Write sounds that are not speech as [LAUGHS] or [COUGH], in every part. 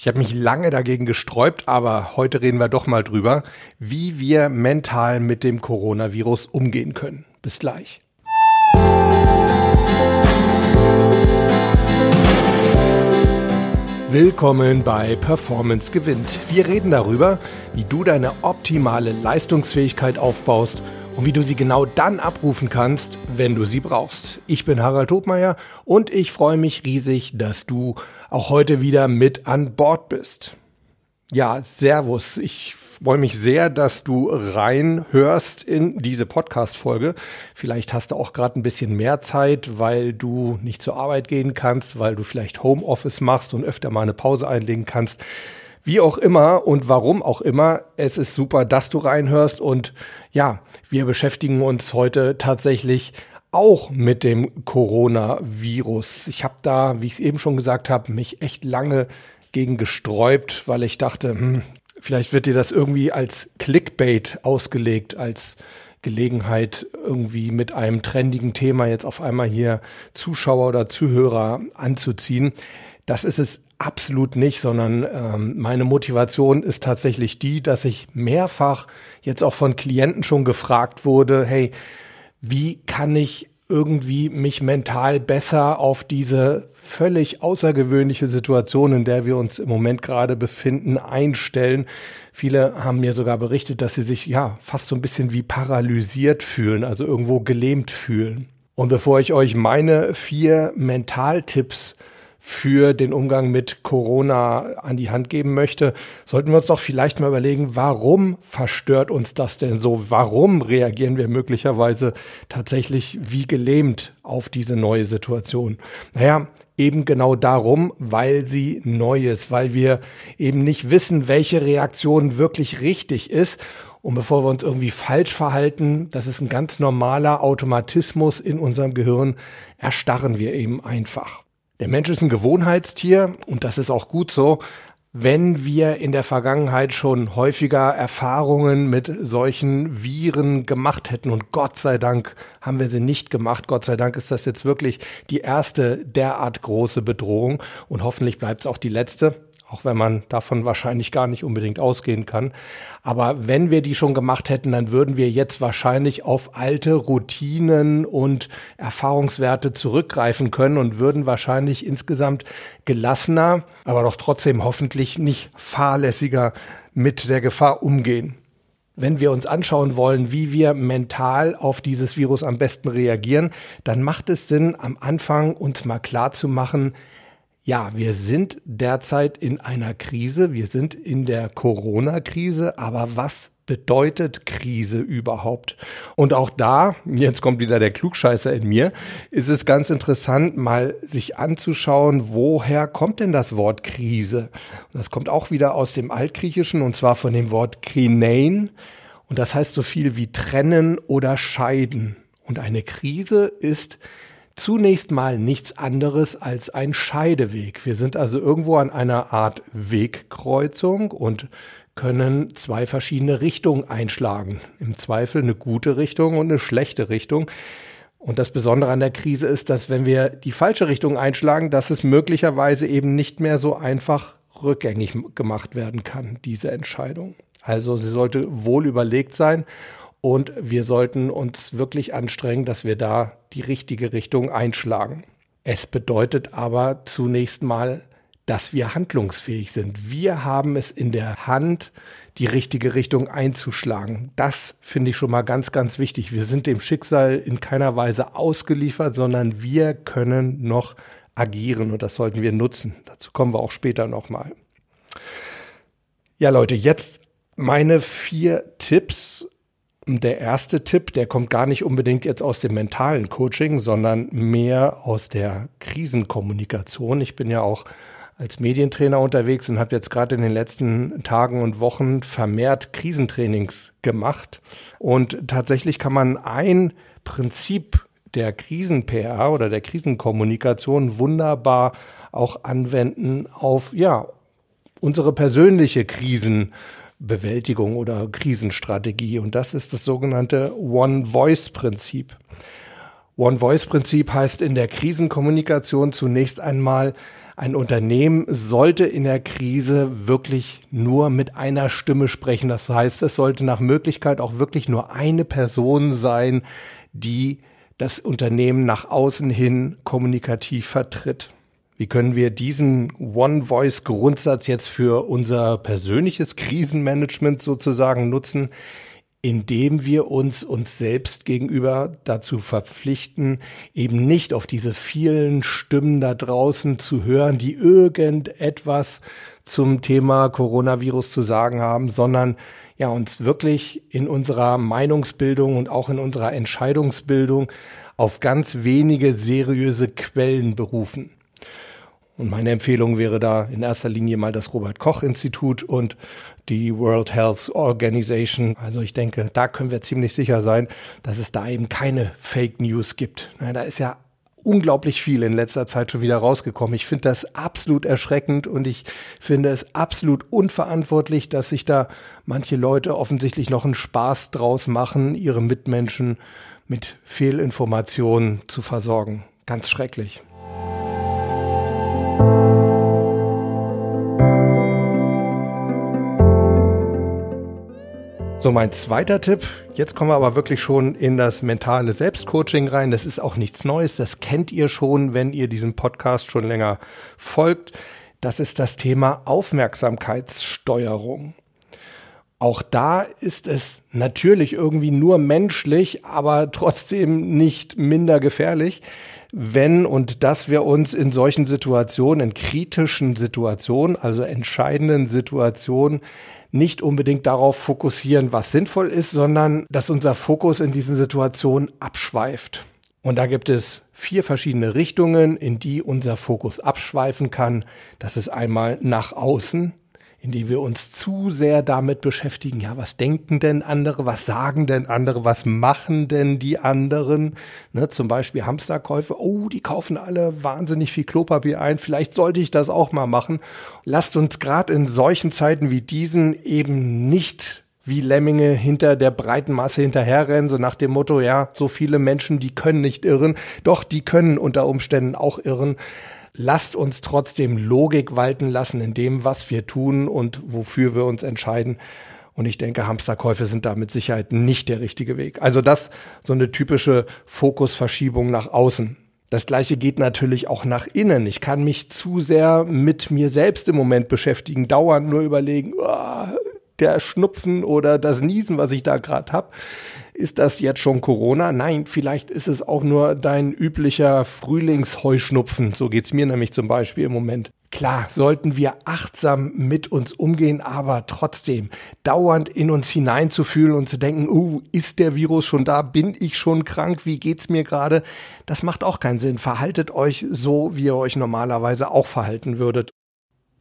Ich habe mich lange dagegen gesträubt, aber heute reden wir doch mal drüber, wie wir mental mit dem Coronavirus umgehen können. Bis gleich. Willkommen bei Performance gewinnt. Wir reden darüber, wie du deine optimale Leistungsfähigkeit aufbaust und wie du sie genau dann abrufen kannst, wenn du sie brauchst. Ich bin Harald Hobmeier und ich freue mich riesig, dass du auch heute wieder mit an Bord bist. Ja, Servus. Ich freue mich sehr, dass du reinhörst in diese Podcast-Folge. Vielleicht hast du auch gerade ein bisschen mehr Zeit, weil du nicht zur Arbeit gehen kannst, weil du vielleicht Homeoffice machst und öfter mal eine Pause einlegen kannst. Wie auch immer und warum auch immer, es ist super, dass du reinhörst und ja, wir beschäftigen uns heute tatsächlich auch mit dem Coronavirus. Ich habe da, wie ich es eben schon gesagt habe, mich echt lange gegen gesträubt, weil ich dachte, hm, vielleicht wird dir das irgendwie als Clickbait ausgelegt, als Gelegenheit, irgendwie mit einem trendigen Thema jetzt auf einmal hier Zuschauer oder Zuhörer anzuziehen. Das ist es absolut nicht, sondern ähm, meine Motivation ist tatsächlich die, dass ich mehrfach jetzt auch von Klienten schon gefragt wurde, hey, wie kann ich irgendwie mich mental besser auf diese völlig außergewöhnliche Situation, in der wir uns im Moment gerade befinden, einstellen. Viele haben mir sogar berichtet, dass sie sich ja fast so ein bisschen wie paralysiert fühlen, also irgendwo gelähmt fühlen. Und bevor ich euch meine vier Mentaltipps für den Umgang mit Corona an die Hand geben möchte, sollten wir uns doch vielleicht mal überlegen, warum verstört uns das denn so? Warum reagieren wir möglicherweise tatsächlich wie gelähmt auf diese neue Situation? Naja, eben genau darum, weil sie neu ist, weil wir eben nicht wissen, welche Reaktion wirklich richtig ist und bevor wir uns irgendwie falsch verhalten, das ist ein ganz normaler Automatismus in unserem Gehirn, erstarren wir eben einfach. Der Mensch ist ein Gewohnheitstier und das ist auch gut so. Wenn wir in der Vergangenheit schon häufiger Erfahrungen mit solchen Viren gemacht hätten. Und Gott sei Dank haben wir sie nicht gemacht, Gott sei Dank ist das jetzt wirklich die erste derart große Bedrohung. Und hoffentlich bleibt es auch die letzte auch wenn man davon wahrscheinlich gar nicht unbedingt ausgehen kann. Aber wenn wir die schon gemacht hätten, dann würden wir jetzt wahrscheinlich auf alte Routinen und Erfahrungswerte zurückgreifen können und würden wahrscheinlich insgesamt gelassener, aber doch trotzdem hoffentlich nicht fahrlässiger mit der Gefahr umgehen. Wenn wir uns anschauen wollen, wie wir mental auf dieses Virus am besten reagieren, dann macht es Sinn, am Anfang uns mal klar zu machen, ja, wir sind derzeit in einer Krise, wir sind in der Corona-Krise, aber was bedeutet Krise überhaupt? Und auch da, jetzt kommt wieder der Klugscheißer in mir, ist es ganz interessant, mal sich anzuschauen, woher kommt denn das Wort Krise? Das kommt auch wieder aus dem Altgriechischen und zwar von dem Wort krinein. Und das heißt so viel wie trennen oder scheiden. Und eine Krise ist zunächst mal nichts anderes als ein Scheideweg. Wir sind also irgendwo an einer Art Wegkreuzung und können zwei verschiedene Richtungen einschlagen. Im Zweifel eine gute Richtung und eine schlechte Richtung. Und das Besondere an der Krise ist, dass wenn wir die falsche Richtung einschlagen, dass es möglicherweise eben nicht mehr so einfach rückgängig gemacht werden kann, diese Entscheidung. Also sie sollte wohl überlegt sein und wir sollten uns wirklich anstrengen, dass wir da die richtige Richtung einschlagen. Es bedeutet aber zunächst mal, dass wir handlungsfähig sind. Wir haben es in der Hand, die richtige Richtung einzuschlagen. Das finde ich schon mal ganz, ganz wichtig. Wir sind dem Schicksal in keiner Weise ausgeliefert, sondern wir können noch agieren und das sollten wir nutzen. Dazu kommen wir auch später nochmal. Ja, Leute, jetzt meine vier Tipps, der erste Tipp, der kommt gar nicht unbedingt jetzt aus dem mentalen Coaching, sondern mehr aus der Krisenkommunikation. Ich bin ja auch als Medientrainer unterwegs und habe jetzt gerade in den letzten Tagen und Wochen vermehrt Krisentrainings gemacht. Und tatsächlich kann man ein Prinzip der Krisen-PR oder der Krisenkommunikation wunderbar auch anwenden auf, ja, unsere persönliche Krisen Bewältigung oder Krisenstrategie. Und das ist das sogenannte One-Voice-Prinzip. One-Voice-Prinzip heißt in der Krisenkommunikation zunächst einmal, Ein Unternehmen sollte in der Krise wirklich nur mit einer Stimme sprechen. Das heißt, es sollte nach Möglichkeit auch wirklich nur eine Person sein, die das Unternehmen nach außen hin kommunikativ vertritt. Wie können wir diesen One-Voice-Grundsatz jetzt für unser persönliches Krisenmanagement sozusagen nutzen? indem wir uns uns selbst gegenüber dazu verpflichten, eben nicht auf diese vielen Stimmen da draußen zu hören, die irgendetwas zum Thema Coronavirus zu sagen haben, sondern ja, uns wirklich in unserer Meinungsbildung und auch in unserer Entscheidungsbildung auf ganz wenige seriöse Quellen berufen. Und meine Empfehlung wäre da in erster Linie mal das Robert Koch Institut und die World Health Organization. Also ich denke, da können wir ziemlich sicher sein, dass es da eben keine Fake News gibt. Da ist ja unglaublich viel in letzter Zeit schon wieder rausgekommen. Ich finde das absolut erschreckend und ich finde es absolut unverantwortlich, dass sich da manche Leute offensichtlich noch einen Spaß draus machen, ihre Mitmenschen mit Fehlinformationen zu versorgen. Ganz schrecklich. So, mein zweiter Tipp. Jetzt kommen wir aber wirklich schon in das mentale Selbstcoaching rein. Das ist auch nichts Neues. Das kennt ihr schon, wenn ihr diesem Podcast schon länger folgt. Das ist das Thema Aufmerksamkeitssteuerung. Auch da ist es natürlich irgendwie nur menschlich, aber trotzdem nicht minder gefährlich, wenn und dass wir uns in solchen Situationen, in kritischen Situationen, also entscheidenden Situationen, nicht unbedingt darauf fokussieren, was sinnvoll ist, sondern dass unser Fokus in diesen Situationen abschweift. Und da gibt es vier verschiedene Richtungen, in die unser Fokus abschweifen kann. Das ist einmal nach außen, indem wir uns zu sehr damit beschäftigen, ja, was denken denn andere, was sagen denn andere, was machen denn die anderen? Ne, zum Beispiel Hamsterkäufe, oh, die kaufen alle wahnsinnig viel Klopapier ein, vielleicht sollte ich das auch mal machen. Lasst uns gerade in solchen Zeiten wie diesen eben nicht wie Lemminge hinter der breiten Masse hinterherrennen, so nach dem Motto, ja, so viele Menschen, die können nicht irren, doch die können unter Umständen auch irren lasst uns trotzdem Logik walten lassen in dem, was wir tun und wofür wir uns entscheiden. Und ich denke, Hamsterkäufe sind da mit Sicherheit nicht der richtige Weg. Also das so eine typische Fokusverschiebung nach außen. Das gleiche geht natürlich auch nach innen. Ich kann mich zu sehr mit mir selbst im Moment beschäftigen, dauernd nur überlegen, oh, der Schnupfen oder das Niesen, was ich da gerade habe. Ist das jetzt schon Corona? Nein, vielleicht ist es auch nur dein üblicher Frühlingsheuschnupfen. So geht's mir nämlich zum Beispiel im Moment. Klar, sollten wir achtsam mit uns umgehen, aber trotzdem dauernd in uns hineinzufühlen und zu denken, uh, ist der Virus schon da? Bin ich schon krank? Wie geht's mir gerade? Das macht auch keinen Sinn. Verhaltet euch so, wie ihr euch normalerweise auch verhalten würdet.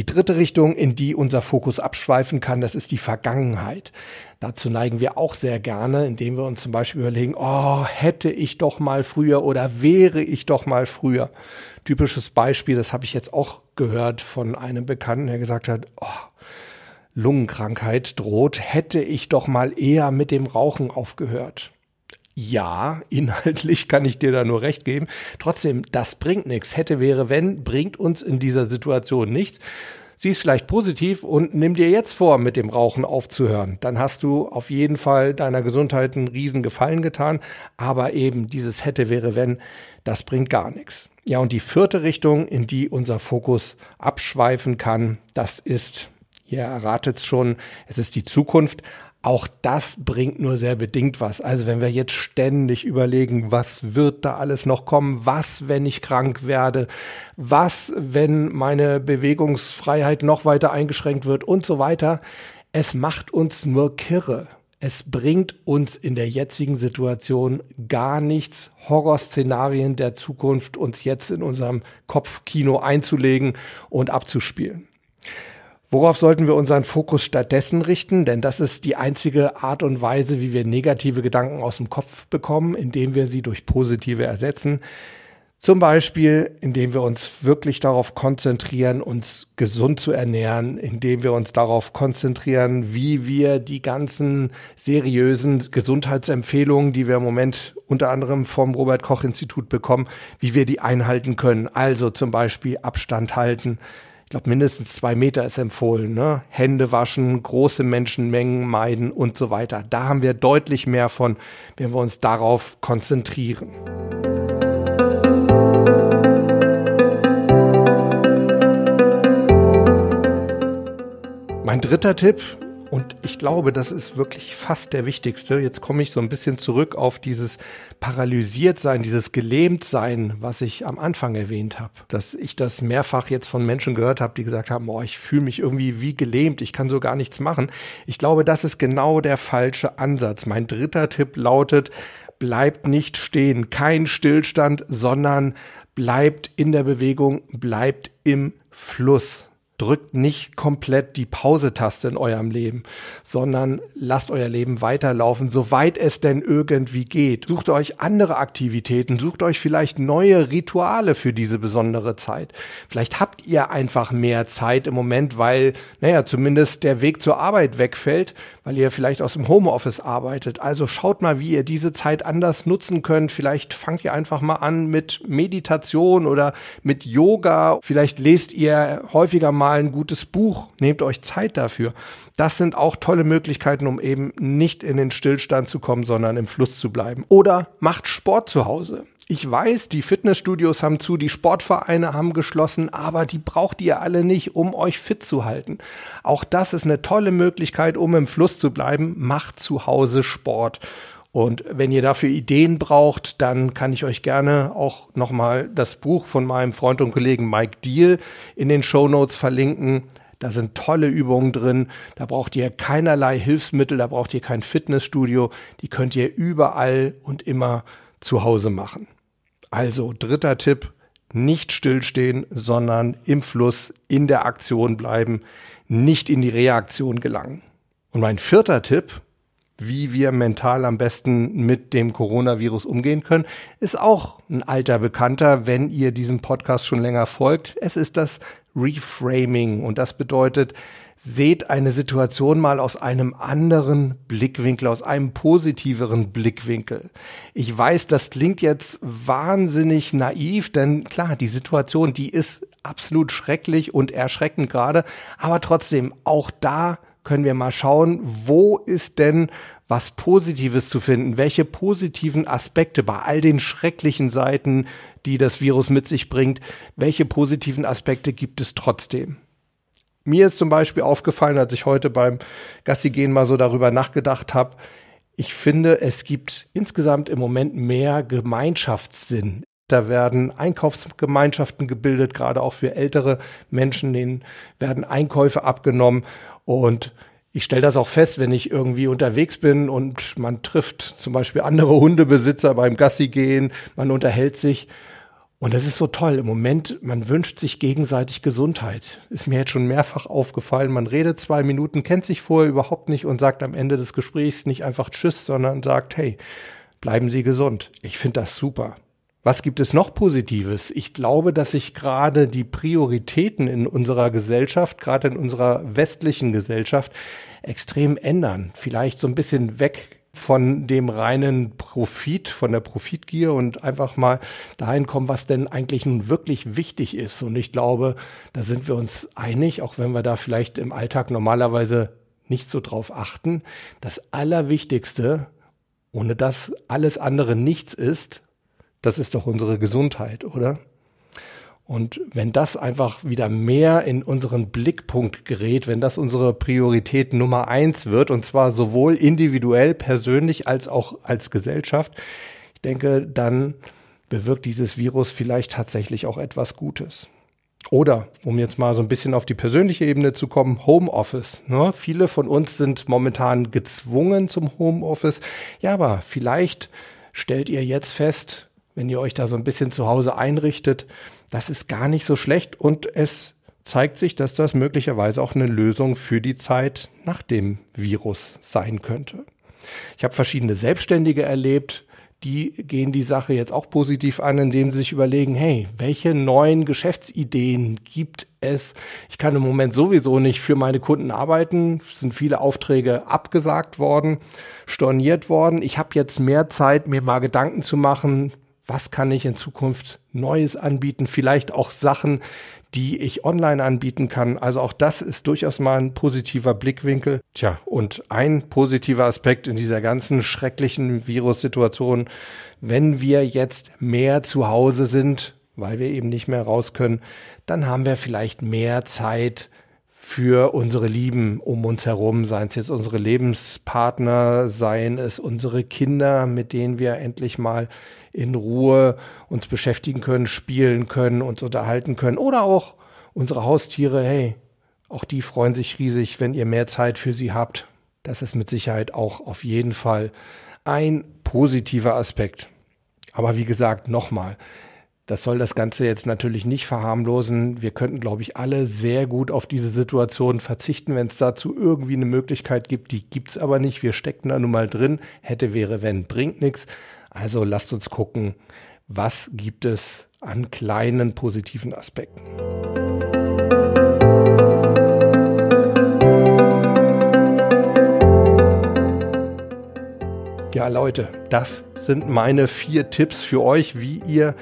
Die dritte Richtung, in die unser Fokus abschweifen kann, das ist die Vergangenheit. Dazu neigen wir auch sehr gerne, indem wir uns zum Beispiel überlegen, oh, hätte ich doch mal früher oder wäre ich doch mal früher. Typisches Beispiel, das habe ich jetzt auch gehört von einem Bekannten, der gesagt hat, oh, Lungenkrankheit droht, hätte ich doch mal eher mit dem Rauchen aufgehört. Ja, inhaltlich [LAUGHS] kann ich dir da nur recht geben. Trotzdem, das bringt nichts. Hätte, wäre, wenn, bringt uns in dieser Situation nichts. Sieh es vielleicht positiv und nimm dir jetzt vor, mit dem Rauchen aufzuhören. Dann hast du auf jeden Fall deiner Gesundheit einen riesen Gefallen getan. Aber eben dieses hätte, wäre, wenn, das bringt gar nichts. Ja, und die vierte Richtung, in die unser Fokus abschweifen kann, das ist, ihr erratet es schon, es ist die Zukunft. Auch das bringt nur sehr bedingt was. Also wenn wir jetzt ständig überlegen, was wird da alles noch kommen, was, wenn ich krank werde, was, wenn meine Bewegungsfreiheit noch weiter eingeschränkt wird und so weiter, es macht uns nur kirre. Es bringt uns in der jetzigen Situation gar nichts, Horrorszenarien der Zukunft uns jetzt in unserem Kopfkino einzulegen und abzuspielen. Worauf sollten wir unseren Fokus stattdessen richten? Denn das ist die einzige Art und Weise, wie wir negative Gedanken aus dem Kopf bekommen, indem wir sie durch positive ersetzen. Zum Beispiel, indem wir uns wirklich darauf konzentrieren, uns gesund zu ernähren, indem wir uns darauf konzentrieren, wie wir die ganzen seriösen Gesundheitsempfehlungen, die wir im Moment unter anderem vom Robert Koch Institut bekommen, wie wir die einhalten können. Also zum Beispiel Abstand halten. Ich glaube, mindestens zwei Meter ist empfohlen. Ne? Hände waschen, große Menschenmengen meiden und so weiter. Da haben wir deutlich mehr von, wenn wir uns darauf konzentrieren. Mein dritter Tipp, und ich glaube, das ist wirklich fast der wichtigste. Jetzt komme ich so ein bisschen zurück auf dieses paralysiert sein, dieses gelähmt sein, was ich am Anfang erwähnt habe. Dass ich das mehrfach jetzt von Menschen gehört habe, die gesagt haben, oh, ich fühle mich irgendwie wie gelähmt, ich kann so gar nichts machen. Ich glaube, das ist genau der falsche Ansatz. Mein dritter Tipp lautet, bleibt nicht stehen, kein Stillstand, sondern bleibt in der Bewegung, bleibt im Fluss drückt nicht komplett die Pause-Taste in eurem Leben, sondern lasst euer Leben weiterlaufen, soweit es denn irgendwie geht. Sucht euch andere Aktivitäten, sucht euch vielleicht neue Rituale für diese besondere Zeit. Vielleicht habt ihr einfach mehr Zeit im Moment, weil, naja, zumindest der Weg zur Arbeit wegfällt, weil ihr vielleicht aus dem Homeoffice arbeitet. Also schaut mal, wie ihr diese Zeit anders nutzen könnt. Vielleicht fangt ihr einfach mal an mit Meditation oder mit Yoga. Vielleicht lest ihr häufiger mal ein gutes Buch. Nehmt euch Zeit dafür. Das sind auch tolle Möglichkeiten, um eben nicht in den Stillstand zu kommen, sondern im Fluss zu bleiben. Oder macht Sport zu Hause. Ich weiß, die Fitnessstudios haben zu, die Sportvereine haben geschlossen, aber die braucht ihr alle nicht, um euch fit zu halten. Auch das ist eine tolle Möglichkeit, um im Fluss zu bleiben. Macht zu Hause Sport. Und wenn ihr dafür Ideen braucht, dann kann ich euch gerne auch nochmal das Buch von meinem Freund und Kollegen Mike Deal in den Show Notes verlinken. Da sind tolle Übungen drin. Da braucht ihr keinerlei Hilfsmittel, da braucht ihr kein Fitnessstudio. Die könnt ihr überall und immer zu Hause machen. Also dritter Tipp, nicht stillstehen, sondern im Fluss, in der Aktion bleiben, nicht in die Reaktion gelangen. Und mein vierter Tipp, wie wir mental am besten mit dem Coronavirus umgehen können, ist auch ein alter Bekannter, wenn ihr diesem Podcast schon länger folgt. Es ist das Reframing und das bedeutet, seht eine Situation mal aus einem anderen Blickwinkel, aus einem positiveren Blickwinkel. Ich weiß, das klingt jetzt wahnsinnig naiv, denn klar, die Situation, die ist absolut schrecklich und erschreckend gerade, aber trotzdem, auch da können wir mal schauen, wo ist denn was Positives zu finden? Welche positiven Aspekte bei all den schrecklichen Seiten, die das Virus mit sich bringt, welche positiven Aspekte gibt es trotzdem? Mir ist zum Beispiel aufgefallen, als ich heute beim Gassi-Gehen mal so darüber nachgedacht habe, ich finde, es gibt insgesamt im Moment mehr Gemeinschaftssinn. Da werden Einkaufsgemeinschaften gebildet, gerade auch für ältere Menschen, denen werden Einkäufe abgenommen. Und ich stelle das auch fest, wenn ich irgendwie unterwegs bin und man trifft zum Beispiel andere Hundebesitzer beim Gassi gehen, man unterhält sich und das ist so toll. Im Moment, man wünscht sich gegenseitig Gesundheit. Ist mir jetzt schon mehrfach aufgefallen. Man redet zwei Minuten, kennt sich vorher überhaupt nicht und sagt am Ende des Gesprächs nicht einfach Tschüss, sondern sagt, hey, bleiben Sie gesund. Ich finde das super. Was gibt es noch Positives? Ich glaube, dass sich gerade die Prioritäten in unserer Gesellschaft, gerade in unserer westlichen Gesellschaft, extrem ändern. Vielleicht so ein bisschen weg von dem reinen Profit, von der Profitgier und einfach mal dahin kommen, was denn eigentlich nun wirklich wichtig ist. Und ich glaube, da sind wir uns einig, auch wenn wir da vielleicht im Alltag normalerweise nicht so drauf achten. Das Allerwichtigste, ohne dass alles andere nichts ist, das ist doch unsere Gesundheit, oder? Und wenn das einfach wieder mehr in unseren Blickpunkt gerät, wenn das unsere Priorität Nummer eins wird, und zwar sowohl individuell, persönlich als auch als Gesellschaft, ich denke, dann bewirkt dieses Virus vielleicht tatsächlich auch etwas Gutes. Oder, um jetzt mal so ein bisschen auf die persönliche Ebene zu kommen, Homeoffice. Ne? Viele von uns sind momentan gezwungen zum Homeoffice. Ja, aber vielleicht stellt ihr jetzt fest, wenn ihr euch da so ein bisschen zu Hause einrichtet, das ist gar nicht so schlecht und es zeigt sich, dass das möglicherweise auch eine Lösung für die Zeit nach dem Virus sein könnte. Ich habe verschiedene Selbstständige erlebt, die gehen die Sache jetzt auch positiv an, indem sie sich überlegen, hey, welche neuen Geschäftsideen gibt es? Ich kann im Moment sowieso nicht für meine Kunden arbeiten, es sind viele Aufträge abgesagt worden, storniert worden. Ich habe jetzt mehr Zeit, mir mal Gedanken zu machen, was kann ich in Zukunft Neues anbieten, vielleicht auch Sachen, die ich online anbieten kann. Also auch das ist durchaus mal ein positiver Blickwinkel. Tja, und ein positiver Aspekt in dieser ganzen schrecklichen Virussituation, wenn wir jetzt mehr zu Hause sind, weil wir eben nicht mehr raus können, dann haben wir vielleicht mehr Zeit für unsere Lieben um uns herum, seien es jetzt unsere Lebenspartner, seien es unsere Kinder, mit denen wir endlich mal in Ruhe uns beschäftigen können, spielen können, uns unterhalten können oder auch unsere Haustiere, hey, auch die freuen sich riesig, wenn ihr mehr Zeit für sie habt. Das ist mit Sicherheit auch auf jeden Fall ein positiver Aspekt. Aber wie gesagt, nochmal, das soll das Ganze jetzt natürlich nicht verharmlosen. Wir könnten, glaube ich, alle sehr gut auf diese Situation verzichten, wenn es dazu irgendwie eine Möglichkeit gibt. Die gibt es aber nicht. Wir stecken da nun mal drin. Hätte, wäre, wenn, bringt nichts. Also lasst uns gucken, was gibt es an kleinen positiven Aspekten. Ja, Leute, das sind meine vier Tipps für euch, wie ihr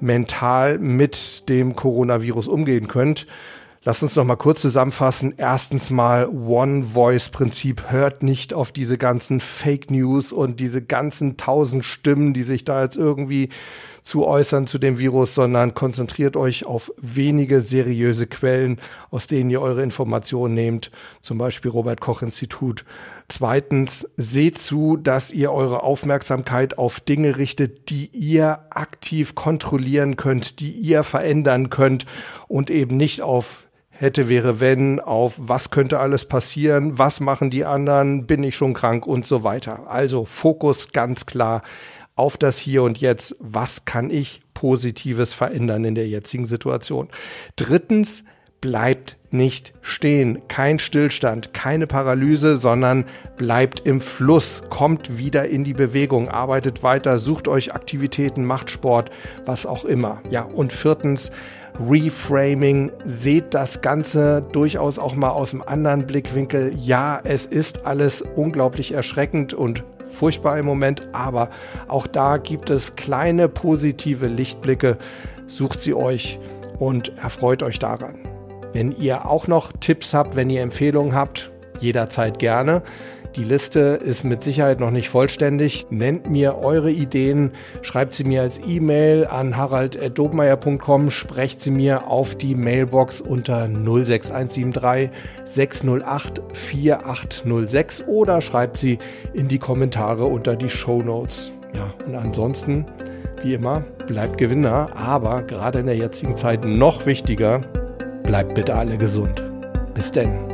mental mit dem Coronavirus umgehen könnt. Lass uns noch mal kurz zusammenfassen. Erstens mal One-Voice-Prinzip. Hört nicht auf diese ganzen Fake News und diese ganzen tausend Stimmen, die sich da jetzt irgendwie zu äußern zu dem Virus, sondern konzentriert euch auf wenige seriöse Quellen, aus denen ihr eure Informationen nehmt, zum Beispiel Robert Koch Institut. Zweitens, seht zu, dass ihr eure Aufmerksamkeit auf Dinge richtet, die ihr aktiv kontrollieren könnt, die ihr verändern könnt und eben nicht auf hätte, wäre, wenn, auf was könnte alles passieren, was machen die anderen, bin ich schon krank und so weiter. Also Fokus ganz klar auf das Hier und Jetzt. Was kann ich Positives verändern in der jetzigen Situation? Drittens, bleibt nicht stehen. Kein Stillstand, keine Paralyse, sondern bleibt im Fluss, kommt wieder in die Bewegung, arbeitet weiter, sucht euch Aktivitäten, macht Sport, was auch immer. Ja, und viertens, Reframing, seht das Ganze durchaus auch mal aus einem anderen Blickwinkel. Ja, es ist alles unglaublich erschreckend und furchtbar im Moment, aber auch da gibt es kleine positive Lichtblicke. Sucht sie euch und erfreut euch daran. Wenn ihr auch noch Tipps habt, wenn ihr Empfehlungen habt, jederzeit gerne. Die Liste ist mit Sicherheit noch nicht vollständig. Nennt mir eure Ideen, schreibt sie mir als E-Mail an harald.dobmeier.com, sprecht sie mir auf die Mailbox unter 06173 608 4806 oder schreibt sie in die Kommentare unter die Show Notes. Ja, und ansonsten, wie immer, bleibt Gewinner, aber gerade in der jetzigen Zeit noch wichtiger, bleibt bitte alle gesund. Bis denn.